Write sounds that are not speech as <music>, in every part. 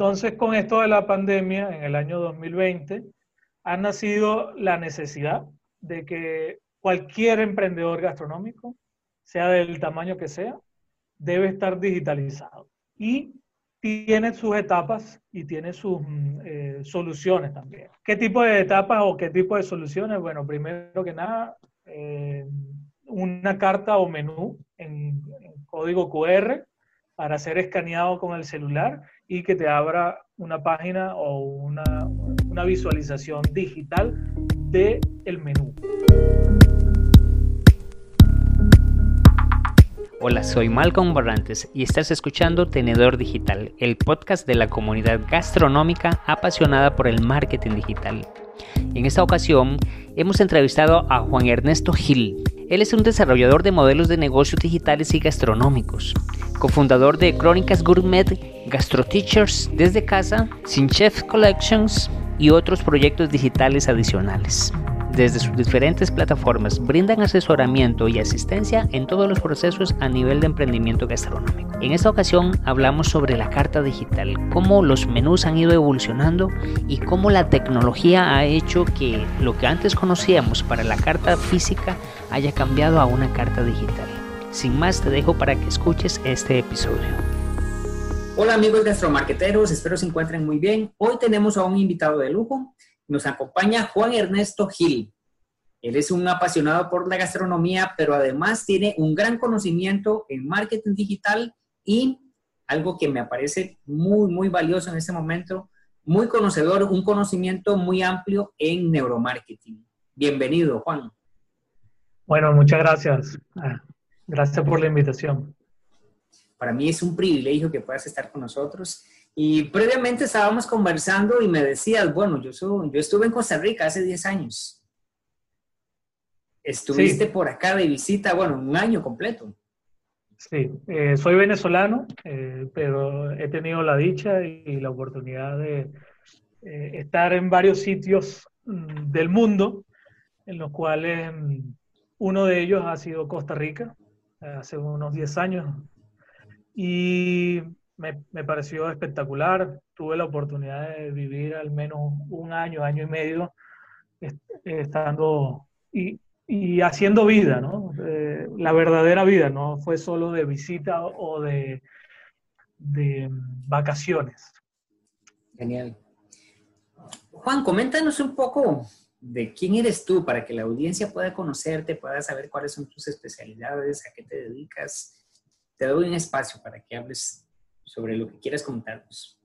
Entonces, con esto de la pandemia, en el año 2020, ha nacido la necesidad de que cualquier emprendedor gastronómico, sea del tamaño que sea, debe estar digitalizado. Y tiene sus etapas y tiene sus mm, eh, soluciones también. ¿Qué tipo de etapas o qué tipo de soluciones? Bueno, primero que nada, eh, una carta o menú en, código QR para ser escaneado con el celular y que te abra una página o una, una visualización digital del el menú. Hola, soy Malcolm Barrantes y estás escuchando Tenedor Digital, el podcast de la comunidad gastronómica apasionada por el marketing digital. En esta ocasión hemos entrevistado a Juan Ernesto Gil. Él es un desarrollador de modelos de negocios digitales y gastronómicos, cofundador de Crónicas Gourmet, Gastro Teachers desde casa, Sin Chef Collections y otros proyectos digitales adicionales desde sus diferentes plataformas brindan asesoramiento y asistencia en todos los procesos a nivel de emprendimiento gastronómico. En esta ocasión hablamos sobre la carta digital, cómo los menús han ido evolucionando y cómo la tecnología ha hecho que lo que antes conocíamos para la carta física haya cambiado a una carta digital. Sin más, te dejo para que escuches este episodio. Hola amigos gastromarqueteros, espero se encuentren muy bien. Hoy tenemos a un invitado de lujo nos acompaña Juan Ernesto Gil. Él es un apasionado por la gastronomía, pero además tiene un gran conocimiento en marketing digital y algo que me parece muy, muy valioso en este momento, muy conocedor, un conocimiento muy amplio en neuromarketing. Bienvenido, Juan. Bueno, muchas gracias. Ah, gracias por la invitación. Para mí es un privilegio que puedas estar con nosotros y previamente estábamos conversando y me decías, bueno, yo, yo estuve en Costa Rica hace 10 años. Estuviste por acá de visita, bueno, un año completo. Sí, eh, soy venezolano, eh, pero he tenido la dicha y la oportunidad de eh, estar en varios sitios mm, del mundo, en los cuales mm, uno de ellos ha sido Costa Rica, hace unos 10 años. Y me, pareció espectacular. Tuve la oportunidad de vivir al menos un año, año y medio, estando y, haciendo vida, ¿no? Eh, la verdadera vida, no fue solo de visita o de, de vacaciones. Genial. Juan, coméntanos un poco de quién eres tú para que la audiencia pueda conocerte, pueda saber cuáles son tus especialidades, a qué te dedicas. Te doy un espacio para que hables sobre lo que quieras contarnos.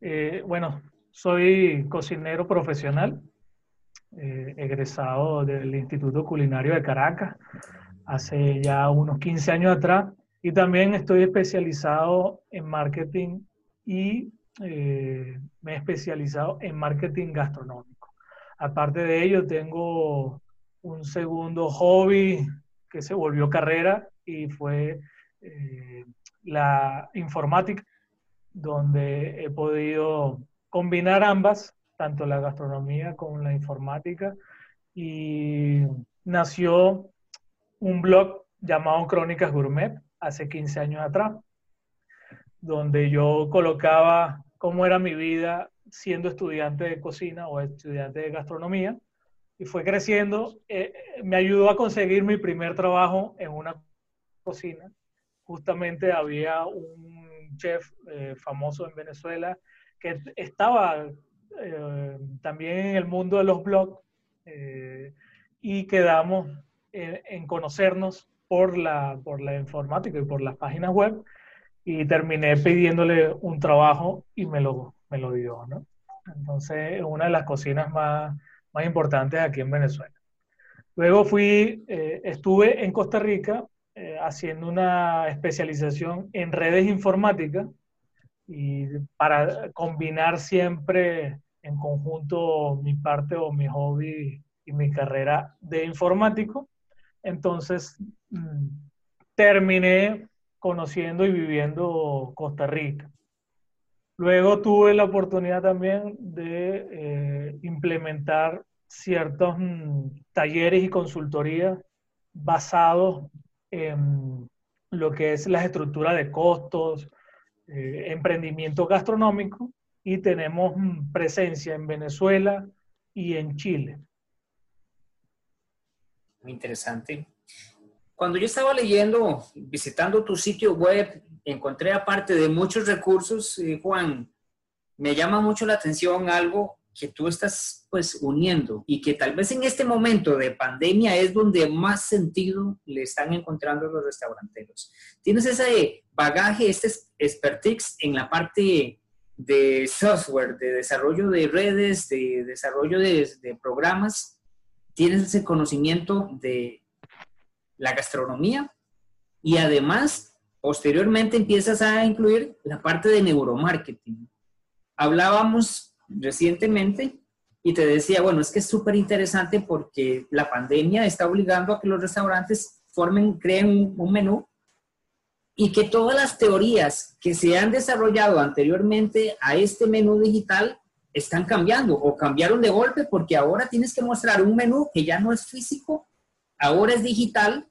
Eh, bueno, soy cocinero profesional, eh, egresado del Instituto Culinario de Caracas hace ya unos 15 años atrás y también estoy especializado en marketing y eh, me he especializado en marketing gastronómico. Aparte de ello, tengo un segundo hobby que se volvió carrera y fue la informática, donde he podido combinar ambas, tanto la gastronomía como la informática, y nació un blog llamado Crónicas Gourmet hace 15 años atrás, donde yo colocaba cómo era mi vida siendo estudiante de cocina o estudiante de gastronomía, y fue creciendo, eh, me ayudó a conseguir mi primer trabajo en una cocina justamente había un chef eh, famoso en Venezuela que estaba eh, también en el mundo de los blogs eh, y quedamos en, conocernos por la, por la informática y por las páginas web y terminé pidiéndole un trabajo y me lo, me lo dio, ¿no? Entonces, una de las cocinas más, más importantes aquí en Venezuela. Luego fui, estuve en Costa Rica eh, haciendo una especialización en redes informáticas y para combinar siempre en conjunto mi parte o mi hobby y mi carrera de informático. Entonces, mm, terminé conociendo y viviendo Costa Rica. Luego tuve la oportunidad también de eh, implementar ciertos mm, talleres y consultorías basados lo que es la estructura de costos, eh, emprendimiento gastronómico y tenemos mm, presencia en Venezuela y en Chile. Muy interesante. Cuando yo estaba leyendo, visitando tu sitio web, encontré aparte de muchos recursos, eh, Juan, me llama mucho la atención algo que tú estás pues uniendo y que tal vez en este momento de pandemia es donde más sentido le están encontrando los restauranteros. Tienes ese bagaje, este expertise en la parte de software, de desarrollo de redes, de desarrollo de, de programas, tienes ese conocimiento de la gastronomía y además posteriormente empiezas a incluir la parte de neuromarketing. Hablábamos recientemente y te decía, bueno, es que es súper interesante porque la pandemia está obligando a que los restaurantes formen, creen un, menú y que todas las teorías que se han desarrollado anteriormente a este menú digital están cambiando o cambiaron de golpe porque ahora tienes que mostrar un menú que ya no es físico, ahora es digital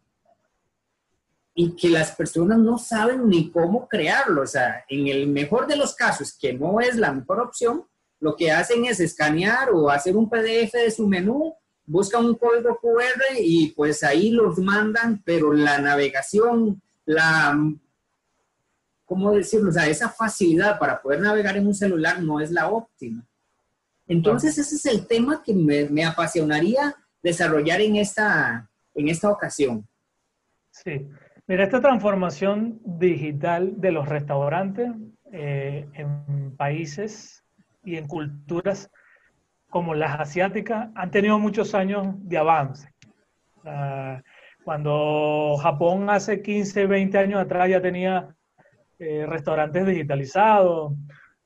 y que las personas no saben ni cómo crearlo. O sea, en el mejor de los casos, que no es la mejor opción, lo que hacen es escanear o hacer un PDF de su menú, buscan un código QR y pues ahí los mandan, pero la navegación, la, ¿cómo decirlo? O sea, esa facilidad para poder navegar en un celular no es la óptima. Entonces, ese es el tema que me, apasionaría desarrollar en esta, en esta ocasión. Sí, mira, esta transformación digital de los restaurantes eh, en países y en culturas como las asiáticas han tenido muchos años de avance. cuando Japón hace 15, 20 años atrás ya tenía eh, restaurantes digitalizados,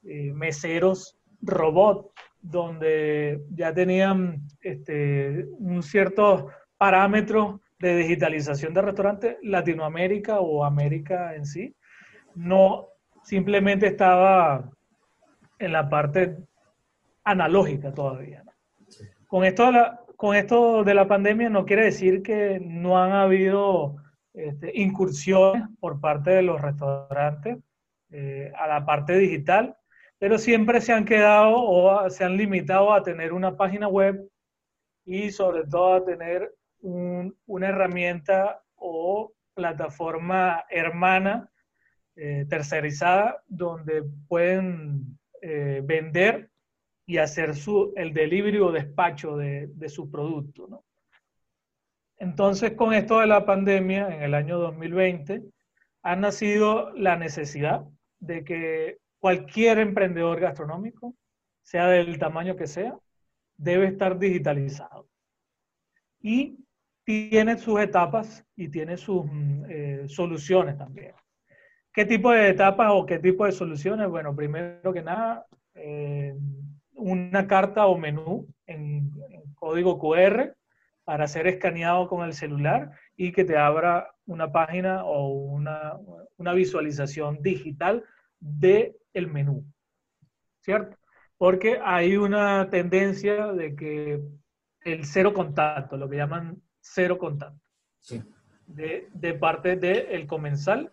eh, meseros robot, donde ya tenían este, un cierto parámetro de digitalización de restaurantes, Latinoamérica o América en sí, no simplemente estaba en la parte analógica todavía. Con, esto de la, con esto de la pandemia no quiere decir que no han habido este, incursiones por parte de los restaurantes eh, a la parte digital, pero siempre se han quedado o se han limitado a tener una página web y sobre todo a tener una herramienta o plataforma hermana eh, tercerizada donde pueden eh, vender y hacer su, el delivery o despacho de, de su producto. Entonces, con esto de la pandemia, en el año 2020, ha nacido la necesidad de que cualquier emprendedor gastronómico, sea del tamaño que sea, debe estar digitalizado. Y tiene sus etapas y tiene sus mm, eh, soluciones también. ¿Qué tipo de etapas o qué tipo de soluciones? Bueno, primero que nada, eh, una carta o menú en, código QR para ser escaneado con el celular y que te abra una página o una, una visualización digital del el menú. ¿Cierto? Porque hay una tendencia de que el cero contacto, lo que llaman cero contacto, de, de, parte del comensal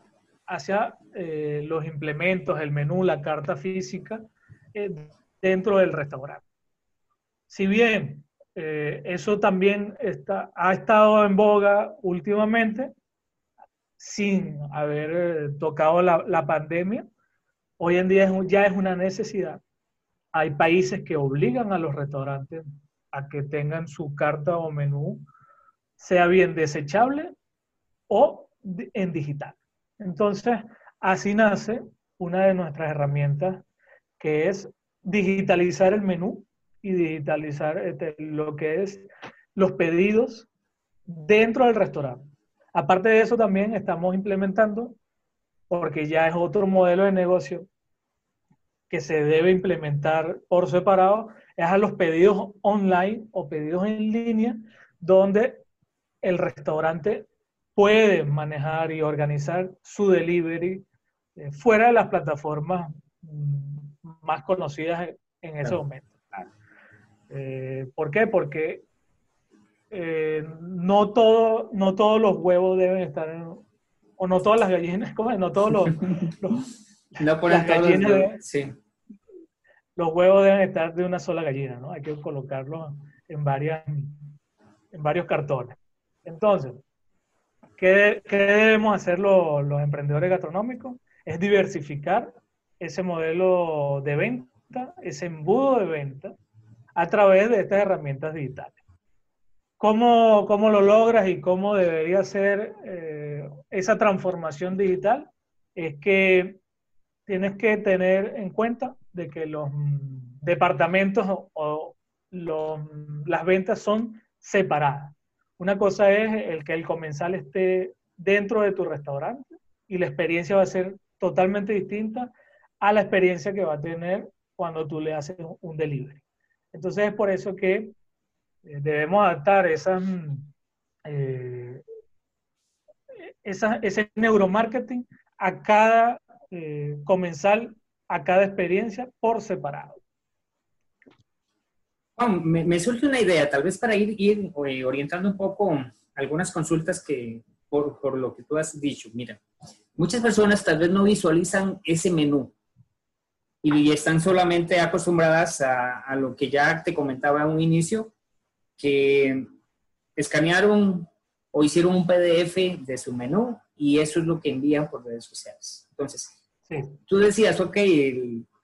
hacia eh, los implementos, el menú, la carta física eh, dentro del restaurante. Si bien eh, eso también está, ha estado en boga últimamente, sin haber tocado la, la, pandemia, hoy en día ya es una necesidad. Hay países que obligan a los restaurantes a que tengan su carta o menú, sea bien desechable o en digital. Entonces, así nace una de nuestras herramientas, que es digitalizar el menú y digitalizar este, lo que es los pedidos dentro del restaurante. Aparte de eso, también estamos implementando, porque ya es otro modelo de negocio que se debe implementar por separado, es a los pedidos online o pedidos en línea, donde el restaurante puede manejar y organizar su delivery eh, fuera de las plataformas mm, más conocidas en ese momento. Eh, ¿Por qué? Porque eh, no, todo, no todos los huevos deben estar en, o no todas las gallinas, <laughs> ¿cómo No todos los, <laughs> No ponen todos los sí. Los huevos deben estar de una sola gallina, ¿no? Hay que colocarlos en, varias, en varios cartones. Entonces, ¿qué, debemos hacer los, emprendedores gastronómicos? Es diversificar ese modelo de venta, ese embudo de venta, a través de estas herramientas digitales. ¿Cómo, cómo lo logras y cómo debería ser eh, esa transformación digital? Es que tienes que tener en cuenta de que los departamentos o, las ventas son separadas. Una cosa es el que el comensal esté dentro de tu restaurante y la experiencia va a ser totalmente distinta a la experiencia que va a tener cuando tú le haces un delivery. Entonces es por eso que eh, debemos adaptar esas, eh, ese neuromarketing a cada eh, comensal, a cada experiencia por separado. Me, surge una idea, tal vez para ir, ir orientando un poco algunas consultas que, por, por, lo que tú has dicho. Mira, muchas personas tal vez no visualizan ese menú y están solamente acostumbradas a, lo que ya te comentaba en un inicio, que escanearon o hicieron un PDF de su menú y eso es lo que envían por redes sociales. Entonces, tú decías, ok,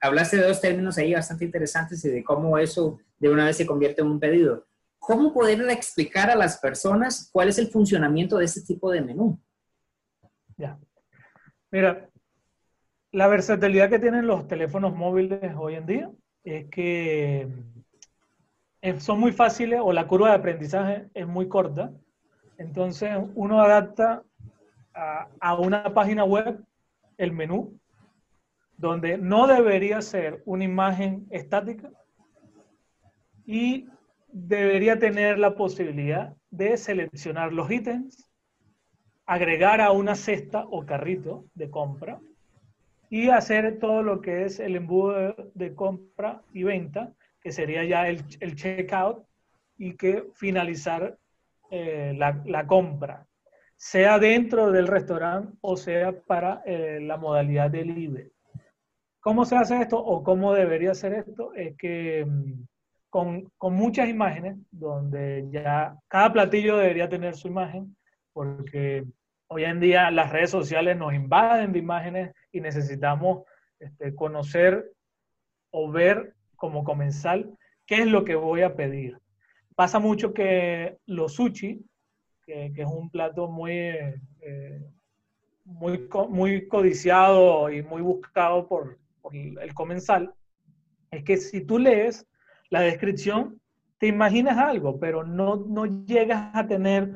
hablaste de dos términos ahí bastante interesantes y de cómo eso de una vez se convierte en un pedido. ¿Cómo poder explicar a las personas cuál es el funcionamiento de este tipo de menú? Ya. Mira, la versatilidad que tienen los teléfonos móviles hoy en día es que eh, son muy fáciles o la curva de aprendizaje es muy corta. Entonces uno adapta a, una página web el menú, donde no debería ser una imagen estática y debería tener la posibilidad de seleccionar los ítems, agregar a una cesta o carrito de compra y hacer todo lo que es el embudo de, compra y venta, que sería ya el, el checkout y que finalizar eh, la, compra, sea dentro del restaurante o sea para eh, la modalidad de delivery. ¿Cómo se hace esto o cómo debería ser esto? Es que mm, con, con, muchas imágenes, donde ya cada platillo debería tener su imagen, porque Hoy en día las redes sociales nos invaden de imágenes y necesitamos este, conocer o ver como comensal qué es lo que voy a pedir. Pasa mucho que los sushi, que, es un plato muy, eh, muy, muy codiciado y muy buscado por, por el comensal, es que si tú lees la descripción, te imaginas algo, pero no, no llegas a tener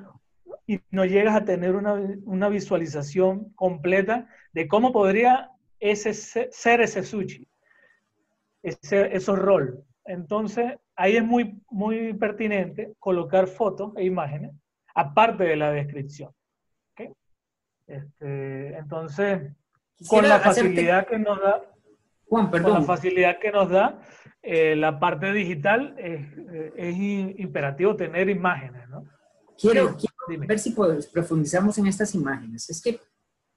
y no llegas a tener una, visualización completa de cómo podría ese, ser ese sushi, ese, esos rol. Entonces, ahí es muy, muy pertinente colocar fotos e imágenes, aparte de la descripción. Este, entonces, con la facilidad que nos da, Juan, con la facilidad que nos da eh, la parte digital, es, eh, es imperativo tener imágenes, ¿no? Quiero, ver si profundizamos en estas imágenes. Es que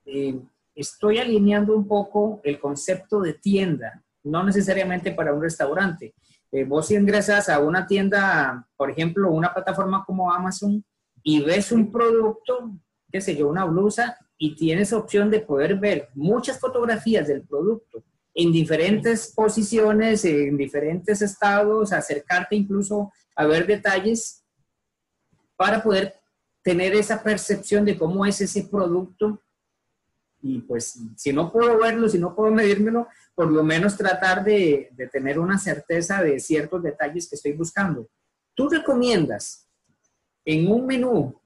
eh, estoy alineando un poco el concepto de tienda, no necesariamente para un restaurante. Eh, vos ingresas a una tienda, por ejemplo, una plataforma como Amazon, y ves un producto, qué sé yo, una blusa, y tienes opción de poder ver muchas fotografías del producto en diferentes posiciones, en diferentes estados, acercarte incluso a ver detalles para poder tener esa percepción de cómo es ese producto. Y pues, si no puedo verlo, si no puedo medírmelo, por lo menos tratar de, tener una certeza de ciertos detalles que estoy buscando. ¿Tú recomiendas en un menú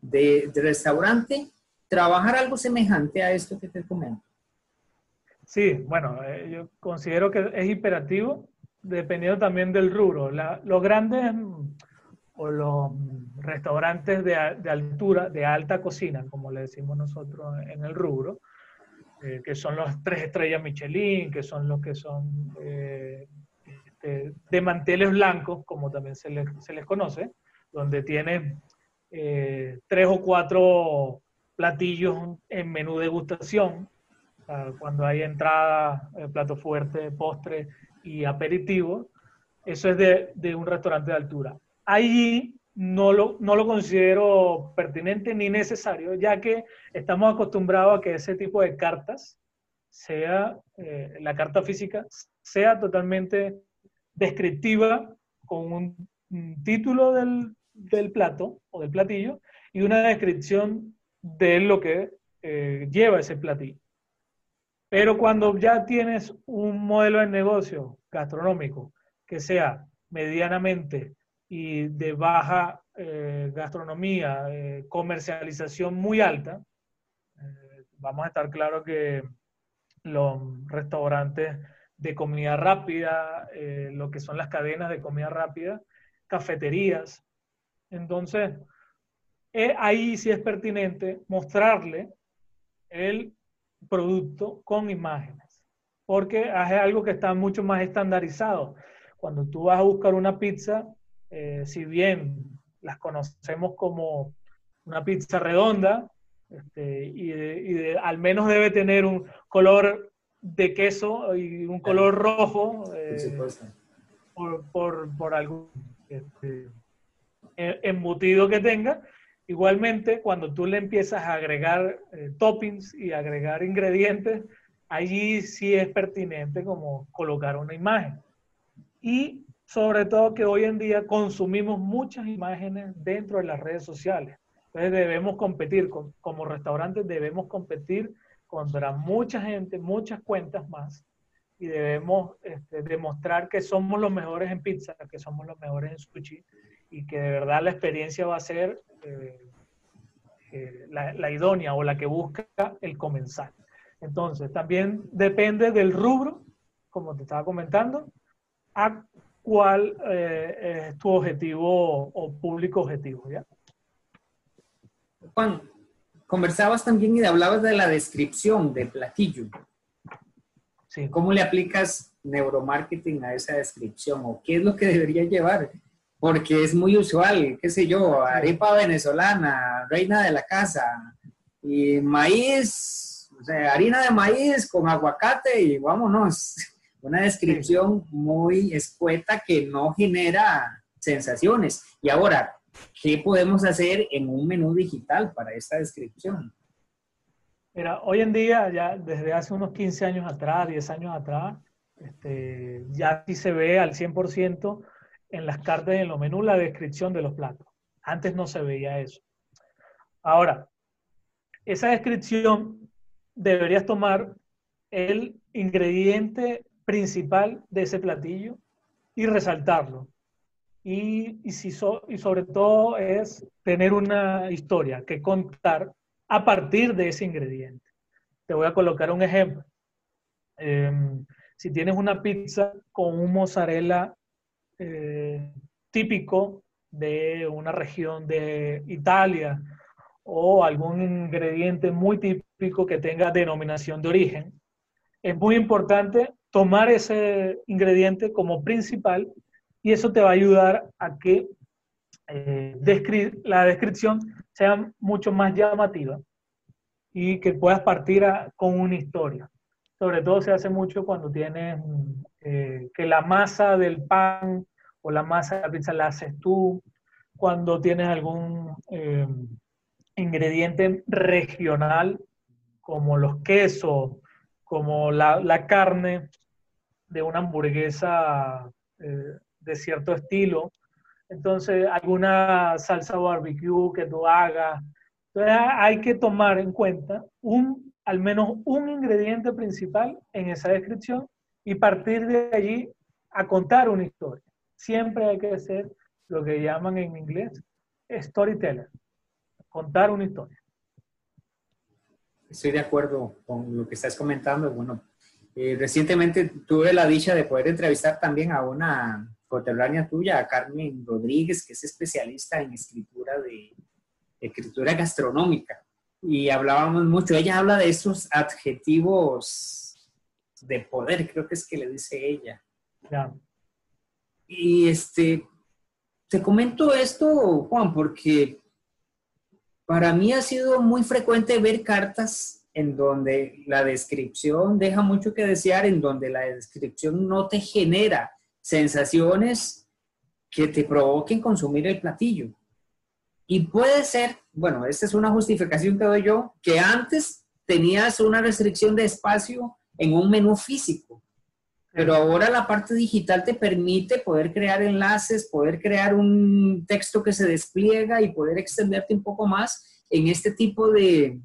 de, restaurante trabajar algo semejante a esto que te comento? Sí, bueno, eh, yo considero que es imperativo, dependiendo también del rubro. los grandes o los restaurantes de, altura, de alta cocina, como le decimos nosotros en el rubro, eh, que son los tres estrellas Michelin, que son los que son eh, este, de manteles blancos, como también se les, se les conoce, donde tienen eh, tres o cuatro platillos en menú degustación, cuando hay entrada, eh, plato fuerte, postre y aperitivo, eso es de, de un restaurante de altura. Allí no lo, no lo considero pertinente ni necesario, ya que estamos acostumbrados a que ese tipo de cartas, sea eh, la carta física, sea totalmente descriptiva con un, título del, del, plato o del platillo y una descripción de lo que eh, lleva ese platillo. Pero cuando ya tienes un modelo de negocio gastronómico que sea medianamente y de baja eh, gastronomía, eh, comercialización muy alta, eh, vamos a estar claros que los restaurantes de comida rápida, lo que son las cadenas de comida rápida, cafeterías. Entonces, ahí sí es pertinente mostrarle el producto con imágenes, porque es algo que está mucho más estandarizado. Cuando tú vas a buscar una pizza, eh, si bien las conocemos como una pizza redonda, este, y, al menos debe tener un color de queso y un color rojo eh, por, algún este, e, embutido que tenga. Igualmente, cuando tú le empiezas a agregar eh, toppings y agregar ingredientes, allí sí es pertinente como colocar una imagen. Y sobre todo que hoy en día consumimos muchas imágenes dentro de las redes sociales. Entonces debemos competir, como restaurantes debemos competir contra mucha gente, muchas cuentas más, y debemos este, demostrar que somos los mejores en pizza, que somos los mejores en sushi, y que de verdad la experiencia va a ser eh, eh, la, la idónea o la que busca el comensal. Entonces, también depende del rubro, como te estaba comentando, a cuál eh, es tu objetivo o público objetivo. ¿ya? Juan, conversabas también y hablabas de la descripción del platillo. Sí. ¿Cómo le aplicas neuromarketing a esa descripción o qué es lo que debería llevar? Porque es muy usual, qué sé yo, arepa venezolana, reina de la casa, y maíz, o sea, harina de maíz con aguacate y vámonos <laughs> una descripción muy escueta que no genera sensaciones. Y ahora, ¿qué podemos hacer en un menú digital para esta descripción? Mira, hoy en día, ya desde hace unos 15 años atrás, 10 años atrás, este, ya sí se ve al 100% en las cartas y en los menús la descripción de los platos. Antes no se veía eso. Ahora, esa descripción deberías tomar el ingrediente principal de ese platillo y resaltarlo. Y, y, si y sobre todo es tener una historia que contar a partir de ese ingrediente. Te voy a colocar un ejemplo. Em, si tienes una pizza con un mozzarella eh, típico de una región de Italia o algún ingrediente muy típico que tenga denominación de origen, es muy importante tomar ese ingrediente como principal y eso te va a ayudar a que eh, la descripción sea mucho más llamativa y que puedas partir con una historia. Sobre todo se hace mucho cuando tienes eh, que la masa del pan o la masa de la pizza la haces tú, cuando tienes algún eh, ingrediente regional como los quesos, como la, carne, de una hamburguesa eh, de cierto estilo. Entonces, alguna salsa barbecue que tú hagas. Entonces, hay que tomar en cuenta un, al menos un ingrediente principal en esa descripción y partir de allí a contar una historia. Siempre hay que ser lo que llaman en inglés storyteller, contar una historia. Estoy de acuerdo con lo que estás comentando. Bueno, eh, recientemente tuve la dicha de poder entrevistar también a una contemporánea tuya, a Carmen Rodríguez, que es especialista en escritura de escritura gastronómica. Y hablábamos mucho, ella habla de esos adjetivos de poder, creo que es que le dice ella. Y este, te comento esto, Juan, porque para mí ha sido muy frecuente ver cartas en donde la descripción deja mucho que desear, en donde la descripción no te genera sensaciones que te provoquen consumir el platillo. Y puede ser, bueno, esta es una justificación que doy yo, que antes tenías una restricción de espacio en un menú físico, pero ahora la parte digital te permite poder crear enlaces, poder crear un texto que se despliega y poder extenderte un poco más en este tipo de,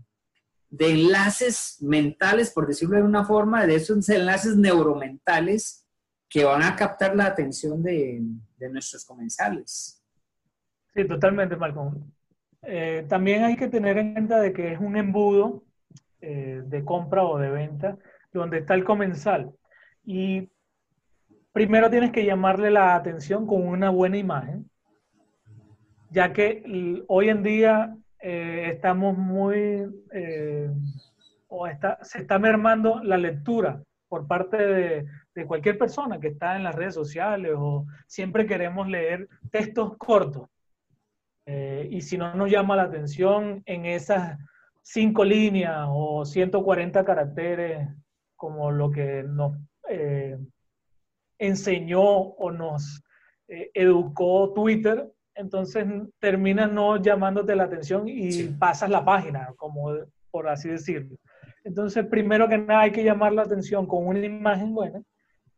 de enlaces mentales, por decirlo de una forma, de esos enlaces neuromentales que van a captar la atención de, nuestros comensales. Sí, totalmente, Malcolm. Eh, también hay que tener en cuenta de que es un embudo eh, de compra o de venta donde está el comensal. Y primero tienes que llamarle la atención con una buena imagen, ya que hoy en día eh, estamos muy, eh, o está, se está mermando la lectura por parte de, de, cualquier persona que está en las redes sociales o siempre queremos leer textos cortos. Eh, y si no nos llama la atención en esas cinco líneas o 140 caracteres, como lo que nos enseñó o nos educó Twitter, entonces terminas no llamándote la atención y pasas la página, como por así decirlo. Entonces, primero que nada hay que llamar la atención con una imagen buena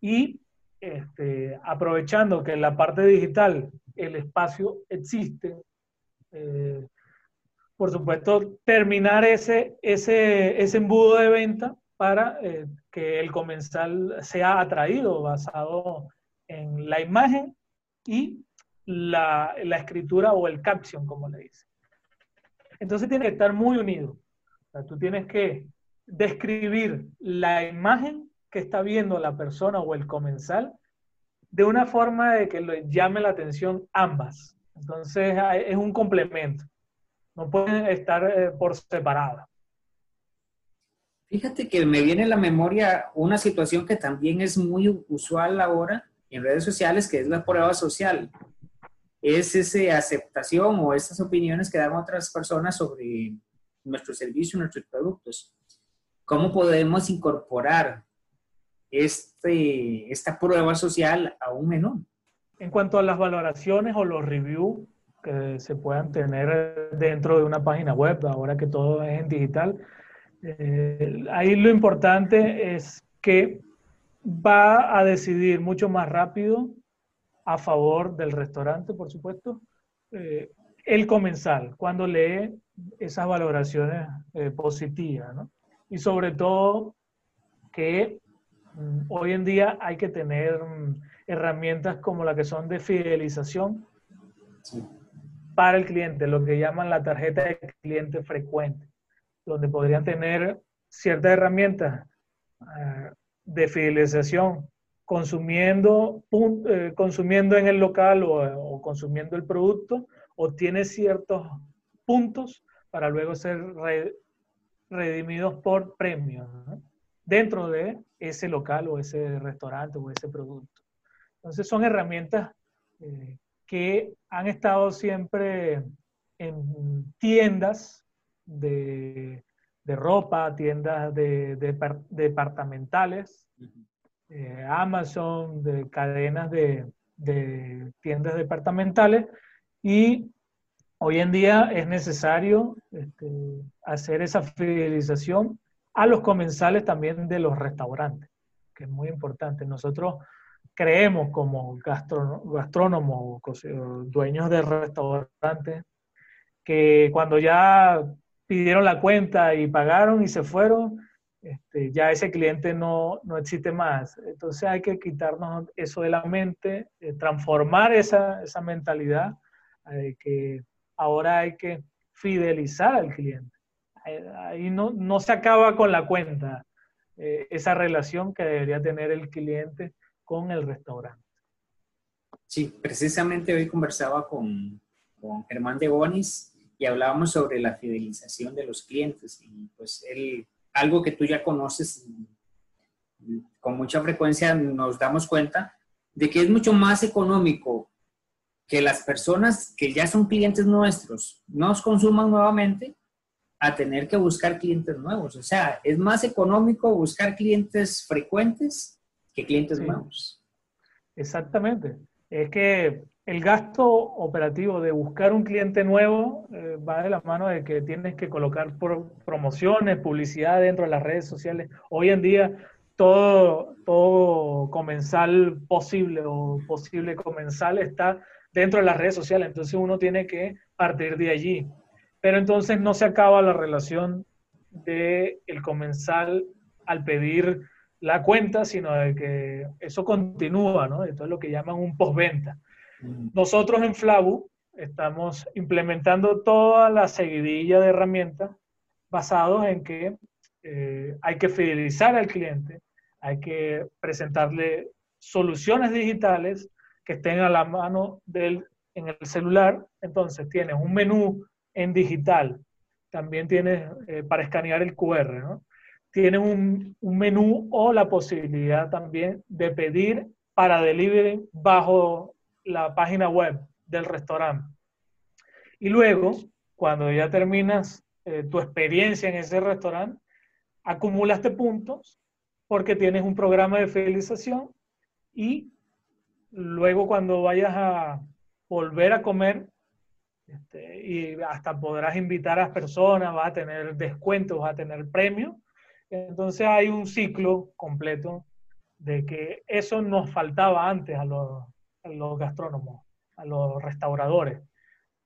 y este, aprovechando que en la parte digital el espacio existe, eh, por supuesto, terminar ese, ese, ese embudo de venta para eh, que el comensal sea atraído basado en la imagen y la, escritura o el caption, como le dice. Entonces tiene que estar muy unido. tú tienes que describir la imagen que está viendo la persona o el comensal de una forma de que le llame la atención ambas. Entonces es un complemento. No pueden estar eh, por separado. Fíjate que me viene a la memoria una situación que también es muy usual ahora en redes sociales, que es la prueba social es esa aceptación o esas opiniones que dan otras personas sobre nuestro servicio, nuestros productos. ¿Cómo podemos incorporar este, esta prueba social a un menú? En cuanto a las valoraciones o los reviews que se puedan tener dentro de una página web, ahora que todo es en digital, eh, ahí lo importante es que va a decidir mucho más rápido a favor del restaurante, por supuesto, eh, el comensal, cuando lee esas valoraciones eh, positivas, ¿no? Y sobre todo que mm, hoy en día hay que tener mm, herramientas como la que son de fidelización para el cliente, lo que llaman la tarjeta de cliente frecuente, donde podrían tener ciertas herramientas eh, de fidelización consumiendo, eh, consumiendo en el local o, consumiendo el producto, obtiene ciertos puntos para luego ser redimidos por premios dentro de ese local o ese restaurante o ese producto. Entonces son herramientas eh, que han estado siempre en tiendas de, ropa, tiendas de, departamentales, eh, Amazon, de cadenas de, tiendas departamentales y hoy en día es necesario este, hacer esa fidelización a los comensales también de los restaurantes, que es muy importante. Nosotros creemos como gastrónomos, dueños de restaurantes, que cuando ya pidieron la cuenta y pagaron y se fueron, este, ya ese cliente no, no, existe más. Entonces hay que quitarnos eso de la mente, eh, transformar esa, esa mentalidad de que ahora hay que fidelizar al cliente. Ahí no, no se acaba con la cuenta eh, esa relación que debería tener el cliente con el restaurante. Sí, precisamente hoy conversaba con, con Germán de Bonis y hablábamos sobre la fidelización de los clientes y pues él algo que tú ya conoces con mucha frecuencia nos damos cuenta de que es mucho más económico que las personas que ya son clientes nuestros nos consuman nuevamente a tener que buscar clientes nuevos. O sea, es más económico buscar clientes frecuentes que clientes nuevos. Exactamente. Es que el gasto operativo de buscar un cliente nuevo eh, va de la mano de que tienes que colocar promociones, publicidad dentro de las redes sociales. Hoy en día todo, todo comensal posible o posible comensal está dentro de las redes sociales, entonces uno tiene que partir de allí. Pero entonces no se acaba la relación del el comensal al pedir la cuenta, sino de que eso continúa, ¿no? Esto es lo que llaman un postventa. Nosotros en Flabu estamos implementando toda la seguidilla de herramientas basados en que eh, hay que fidelizar al cliente, hay que presentarle soluciones digitales que estén a la mano del, en el celular. Entonces tienes un menú en digital, también tienes eh, para escanear el QR, ¿no? Tienes un, un menú o la posibilidad también de pedir para delivery bajo la página web del restaurante. Y luego, cuando ya terminas eh, tu experiencia en ese restaurante, acumulaste puntos porque tienes un programa de fidelización y luego cuando vayas a volver a comer este, y hasta podrás invitar a personas, vas a tener descuentos, vas a tener premios. Entonces hay un ciclo completo de que eso nos faltaba antes a los, a los gastrónomos, a los restauradores.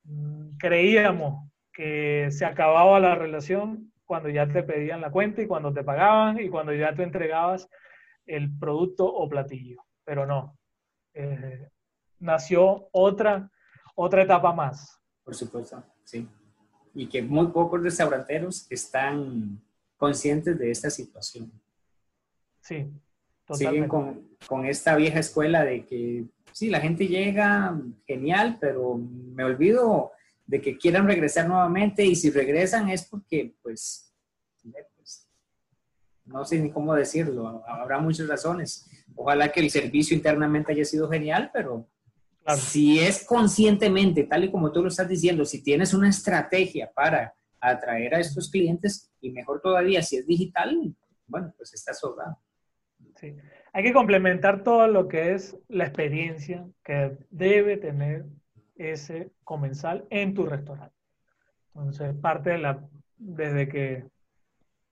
Mm, creíamos que se acababa la relación cuando ya te pedían la cuenta y cuando te pagaban y cuando ya te entregabas el producto o platillo, pero no. Eh, nació otra, otra etapa más. Por supuesto, sí. Y que muy pocos restauranteros están conscientes de esta situación. Sí, Siguen con, con, esta vieja escuela de que sí, la gente llega, genial, pero me olvido de que quieran regresar nuevamente y si regresan es porque, pues, pues, no sé ni cómo decirlo, habrá muchas razones. Ojalá que el servicio internamente haya sido genial, pero si es conscientemente, tal y como tú lo estás diciendo, si tienes una estrategia para atraer a estos clientes y mejor todavía si es digital, bueno, pues está sobrado. Hay que complementar todo lo que es la experiencia que debe tener ese comensal en tu restaurante. Entonces, parte de la, desde que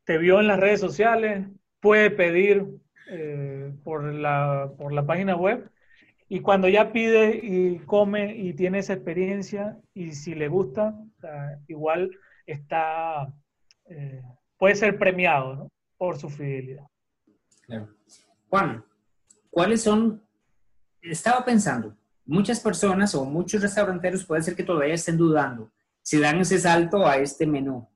te vio en las redes sociales, puede pedir eh, por, la, por la página web y cuando ya pide y come y tiene esa experiencia y si le gusta, igual está, eh, puede ser premiado por su fidelidad. Juan, ¿cuáles son? Estaba pensando, muchas personas o muchos restauranteros puede ser que todavía estén dudando si dan ese salto a este menú,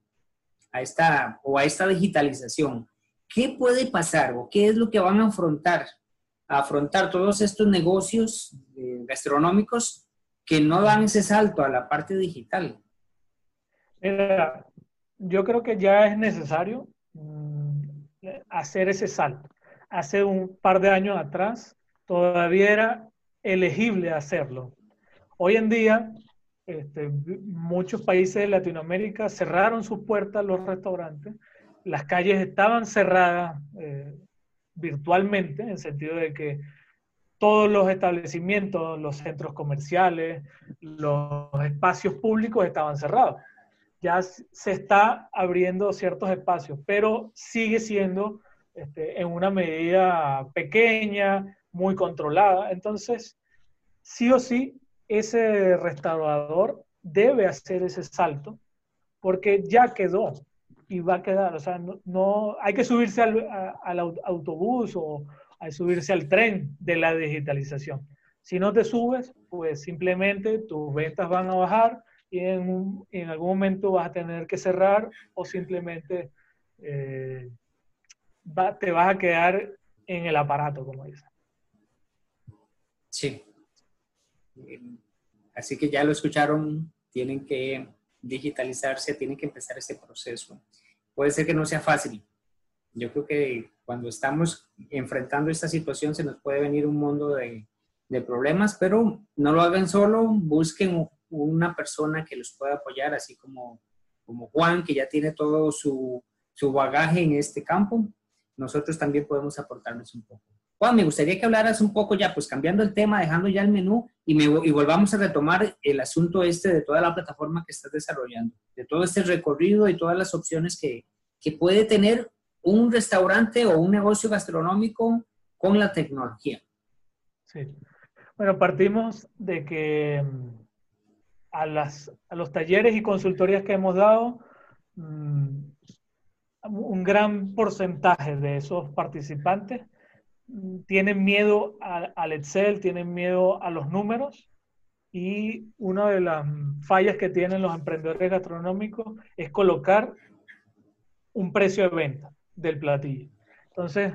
a esta o a esta digitalización. ¿Qué puede pasar o qué es lo que van a afrontar? Afrontar todos estos negocios eh, gastronómicos que no dan ese salto a la parte digital. yo creo que ya es necesario mm, hacer ese salto hace un par de años atrás todavía era elegible hacerlo. Hoy en día, este, muchos países de Latinoamérica cerraron sus puertas los restaurantes, las calles estaban cerradas eh, virtualmente, en el sentido de que todos los establecimientos, los centros comerciales, los espacios públicos estaban cerrados. Ya se está abriendo ciertos espacios, pero sigue siendo este, en una medida pequeña, muy controlada. Entonces, sí o sí, ese restaurador debe hacer ese salto porque ya quedó y va a quedar. O sea, no, hay que subirse al, al autobús o hay subirse al tren de la digitalización. Si no te subes, pues simplemente tus ventas van a bajar y en, en algún momento vas a tener que cerrar o simplemente eh, te vas a quedar en el aparato, como dicen. Sí. Así que ya lo escucharon, tienen que digitalizarse, tienen que empezar este proceso. Puede ser que no sea fácil. Yo creo que cuando estamos enfrentando esta situación se nos puede venir un mundo de, de problemas, pero no lo hagan solo, busquen una persona que los pueda apoyar, así como como Juan, que ya tiene todo su, su bagaje en este campo, nosotros también podemos aportarnos un poco. Juan, me gustaría que hablaras un poco ya, pues cambiando el tema, dejando ya el menú y, me, y volvamos a retomar el asunto este de toda la plataforma que estás desarrollando, de todo este recorrido y todas las opciones que, que puede tener un restaurante o un negocio gastronómico con la tecnología. Sí. Bueno, partimos de que mm, a, las, a los talleres y consultorías que hemos dado, mm, un gran porcentaje de esos participantes tienen miedo al Excel, tienen miedo a los números y una de las fallas que tienen los emprendedores gastronómicos es colocar un precio de venta del platillo. Entonces,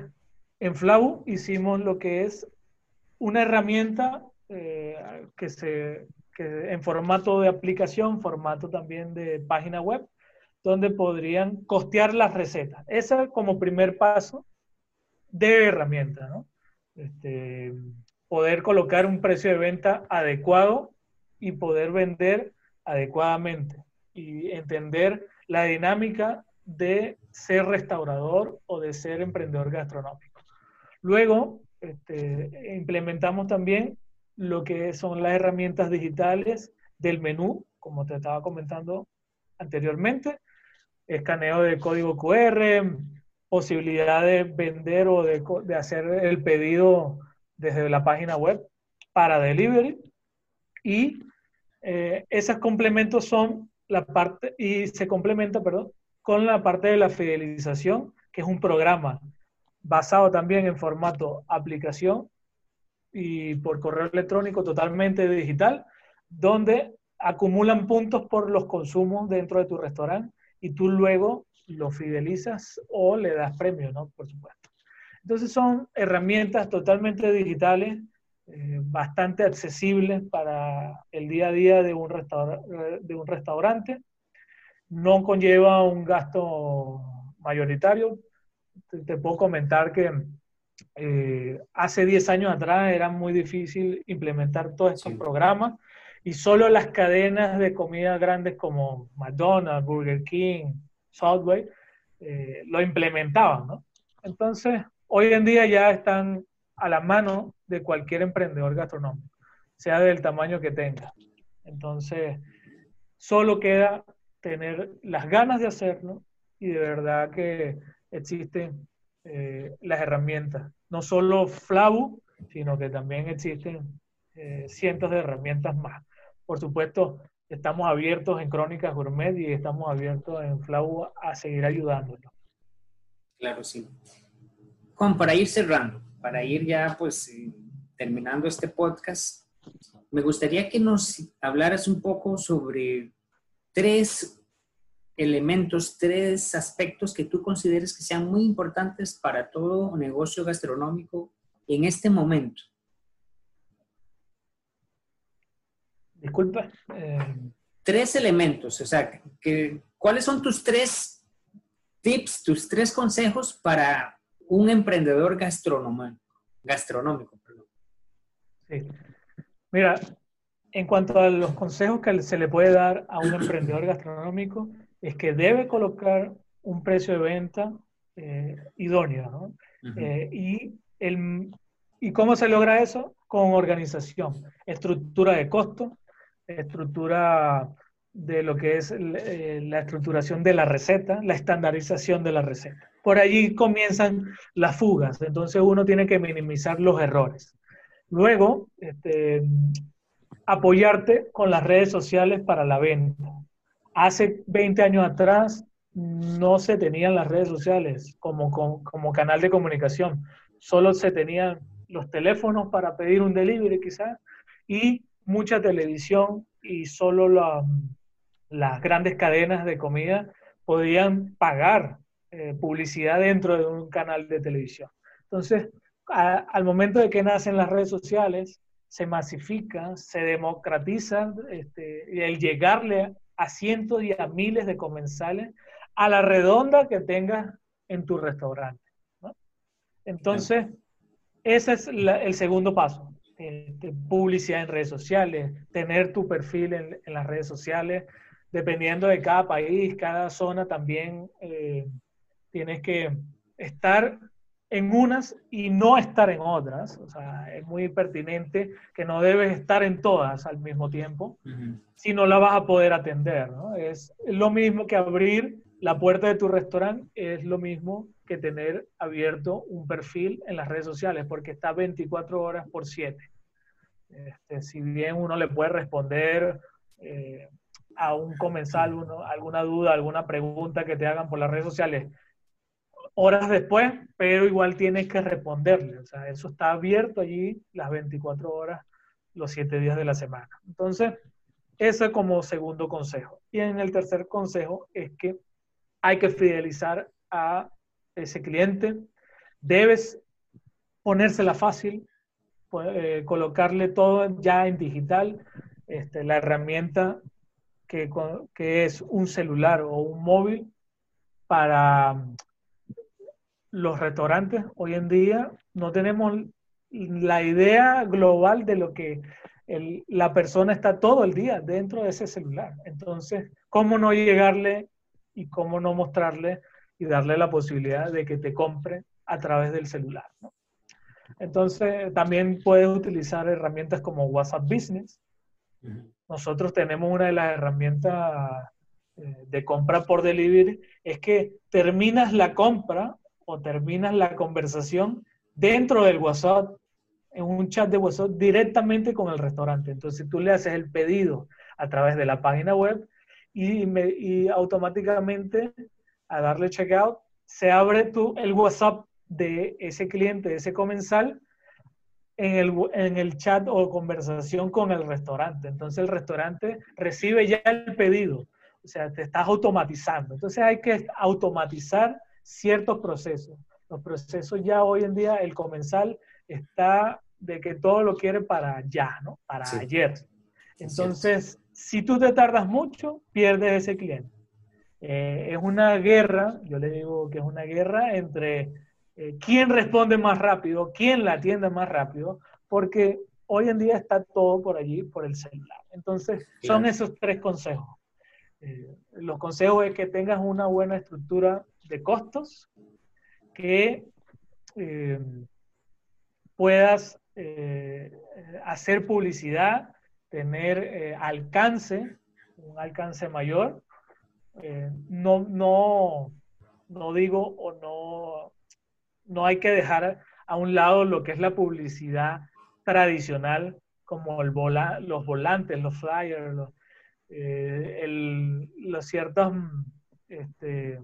en Flau hicimos lo que es una herramienta eh, que se que en formato de aplicación, formato también de página web, donde podrían costear las recetas. Ese como primer paso de herramienta, ¿no? Este, poder colocar un precio de venta adecuado y poder vender adecuadamente y entender la dinámica de ser restaurador o de ser emprendedor gastronómico. Luego, este, implementamos también lo que son las herramientas digitales del menú, como te estaba comentando anteriormente, escaneo de código QR, posibilidad de vender o de, de hacer el pedido desde la página web para delivery. Y eh, esos complementos son la parte, y se complementa, perdón, con la parte de la fidelización, que es un programa basado también en formato aplicación y por correo electrónico totalmente digital, donde acumulan puntos por los consumos dentro de tu restaurante y tú luego lo fidelizas o le das premio, ¿no? Por supuesto. Entonces son herramientas totalmente digitales, eh, bastante accesibles para el día a día de un, de un restaurante. No conlleva un gasto mayoritario. Te, puedo comentar que eh, hace 10 años atrás era muy difícil implementar todos estos programas y solo las cadenas de comida grandes como McDonald's, Burger King, Subway, eh, lo implementaban, ¿no? Entonces, hoy en día ya están a la mano de cualquier emprendedor gastronómico, sea del tamaño que tenga. Entonces, solo queda tener las ganas de hacerlo y de verdad que existen eh, las herramientas. No solo Flavu, sino que también existen eh, cientos de herramientas más por supuesto, estamos abiertos en Crónicas Gourmet y estamos abiertos en Flau a seguir ayudándolo. Claro, sí. Juan, para ir cerrando, para ir ya pues eh, terminando este podcast, me gustaría que nos hablaras un poco sobre tres elementos, tres aspectos que tú consideres que sean muy importantes para todo negocio gastronómico en este momento. Disculpa. Eh, tres elementos, o sea, que, ¿cuáles son tus tres tips, tus tres consejos para un emprendedor gastronómico? gastronómico Sí. Mira, en cuanto a los consejos que se le puede dar a un emprendedor gastronómico, es que debe colocar un precio de venta eh, idóneo, ¿no? Eh, y, el, ¿Y cómo se logra eso? Con organización, estructura de costos, estructura de lo que es eh, la estructuración de la receta, la estandarización de la receta. Por allí comienzan las fugas, entonces uno tiene que minimizar los errores. Luego, este, apoyarte con las redes sociales para la venta. Hace 20 años atrás no se tenían las redes sociales como, como, como canal de comunicación, solo se tenían los teléfonos para pedir un delivery quizás y mucha televisión y solo las grandes cadenas de comida podían pagar eh, publicidad dentro de un canal de televisión. Entonces, al momento de que nacen las redes sociales, se masifica, se democratiza este, el llegarle a cientos y a miles de comensales a la redonda que tengas en tu restaurante. Entonces, ese es el segundo paso. Este, publicidad en redes sociales, tener tu perfil en, las redes sociales, dependiendo de cada país, cada zona, también eh, tienes que estar en unas y no estar en otras. O sea, es muy pertinente que no debes estar en todas al mismo tiempo, si no la vas a poder atender. ¿no? Es lo mismo que abrir la puerta de tu restaurante, es lo mismo que tener abierto un perfil en las redes sociales, porque está 24 horas por 7. Este, si bien uno le puede responder eh, a un comensal uno, alguna duda, alguna pregunta que te hagan por las redes sociales horas después, pero igual tienes que responderle. O sea, eso está abierto allí las 24 horas, los 7 días de la semana. Entonces, eso es como segundo consejo. Y en el tercer consejo es que hay que fidelizar a ese cliente. Debes ponérsela fácil, eh, colocarle todo ya en digital. Este, la herramienta que, que es un celular o un móvil para los restaurantes hoy en día no tenemos la idea global de lo que la persona está todo el día dentro de ese celular. Entonces, ¿cómo no llegarle y cómo no mostrarle y darle la posibilidad de que te compre a través del celular? Entonces, también puedes utilizar herramientas como WhatsApp Business. Nosotros tenemos una de las herramientas eh, de compra por delivery, es que terminas la compra o terminas la conversación dentro del WhatsApp, en un chat de WhatsApp directamente con el restaurante. Entonces tú le haces el pedido a través de la página web y, y automáticamente a darle checkout se abre tu, el WhatsApp de ese cliente, de ese comensal, en el, en el chat o conversación con el restaurante. Entonces el restaurante recibe ya el pedido. O sea, te estás automatizando. Entonces hay que automatizar ciertos procesos. Los procesos ya hoy en día, el comensal está de que todo lo quiere para ya, ¿no? Para ayer. Entonces, si tú te tardas mucho, pierdes ese cliente. Eh, es una guerra, yo le digo que es una guerra entre eh, quién responde más rápido, quién la atiende más rápido, porque hoy en día está todo por allí, por el celular. Entonces, son esos tres consejos. Eh, los consejos es que tengas una buena estructura de costos, que eh, puedas eh, hacer publicidad, tener alcance, un alcance mayor. No, no, no digo o no, no hay que dejar a un lado lo que es la publicidad tradicional, como el los volantes, los flyers, los, eh, los ciertos, este,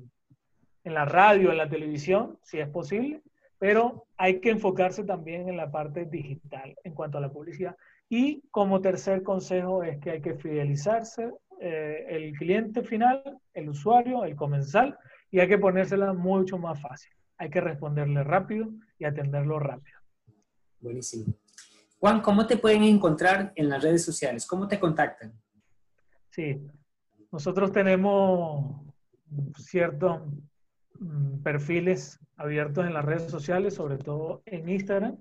en la radio, en la televisión, si es posible, pero hay que enfocarse también en la parte digital en cuanto a la publicidad. Y como tercer consejo es que hay que fidelizarse eh, el cliente final, el usuario, el comensal, y hay que ponérsela mucho más fácil. Hay que responderle rápido y atenderlo rápido. Buenísimo. Juan, ¿cómo te pueden encontrar en las redes sociales? ¿Cómo te contactan? Sí, nosotros tenemos ciertos mm, perfiles abiertos en las redes sociales, sobre todo en Instagram,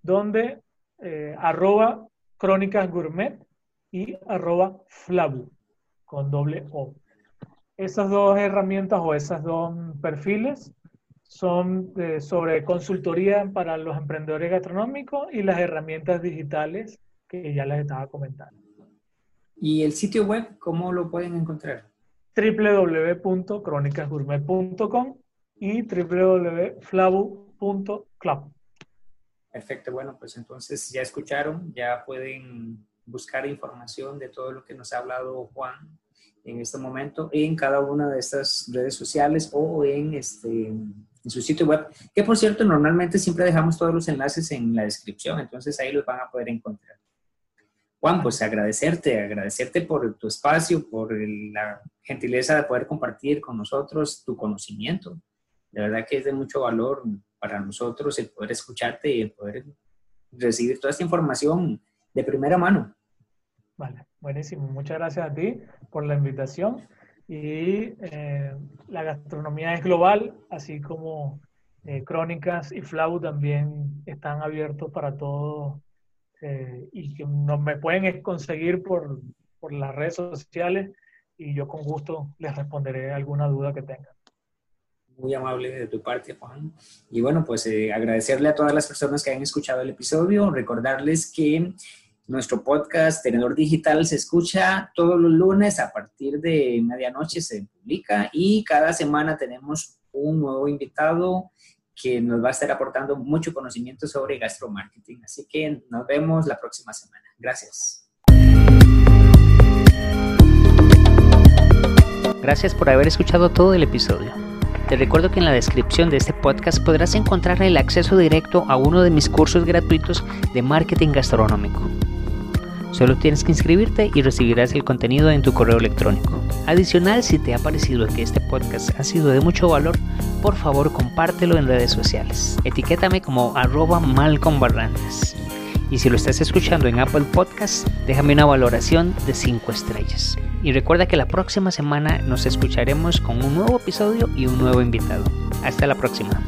donde eh, arroba crónicas gourmet y arroba flabu con doble O. Esas dos herramientas o esos dos perfiles son sobre consultoría para los emprendedores gastronómicos y las herramientas digitales que ya les estaba comentando. ¿Y el sitio web cómo lo pueden encontrar? www.cronicasgourmet.com y www.flavu.club. Perfecto, bueno, pues entonces ya escucharon, ya pueden buscar información de todo lo que nos ha hablado Juan en este momento en cada una de estas redes sociales o en, este, en su sitio web, que por cierto normalmente siempre dejamos todos los enlaces en la descripción, entonces ahí los van a poder encontrar. Juan, pues agradecerte, agradecerte por tu espacio, por la gentileza de poder compartir con nosotros tu conocimiento. De verdad que es de mucho valor para nosotros el poder escucharte y el poder recibir toda esta información de primera mano. Vale, buenísimo. Muchas gracias a ti por la invitación. Y eh, la gastronomía es global, así como eh, Crónicas y Flau también están abiertos para todos eh, y que no me pueden conseguir por, por, las redes sociales y yo con gusto les responderé alguna duda que tengan. Muy amable de tu parte, Juan. Y bueno, pues eh, agradecerle a todas las personas que han escuchado el episodio, recordarles que nuestro podcast Tenedor Digital se escucha todos los lunes a partir de medianoche, se publica y cada semana tenemos un nuevo invitado que nos va a estar aportando mucho conocimiento sobre gastromarketing. Así que nos vemos la próxima semana. Gracias. Gracias por haber escuchado todo el episodio. Te recuerdo que en la descripción de este podcast podrás encontrar el acceso directo a uno de mis cursos gratuitos de marketing gastronómico. Solo tienes que inscribirte y recibirás el contenido en tu correo electrónico. Adicional, si te ha parecido que este podcast ha sido de mucho valor, por favor compártelo en redes sociales. Etiquétame como arroba Malcolm Y si lo estás escuchando en Apple Podcast, déjame una valoración de 5 estrellas. Y recuerda que la próxima semana nos escucharemos con un nuevo episodio y un nuevo invitado. Hasta la próxima.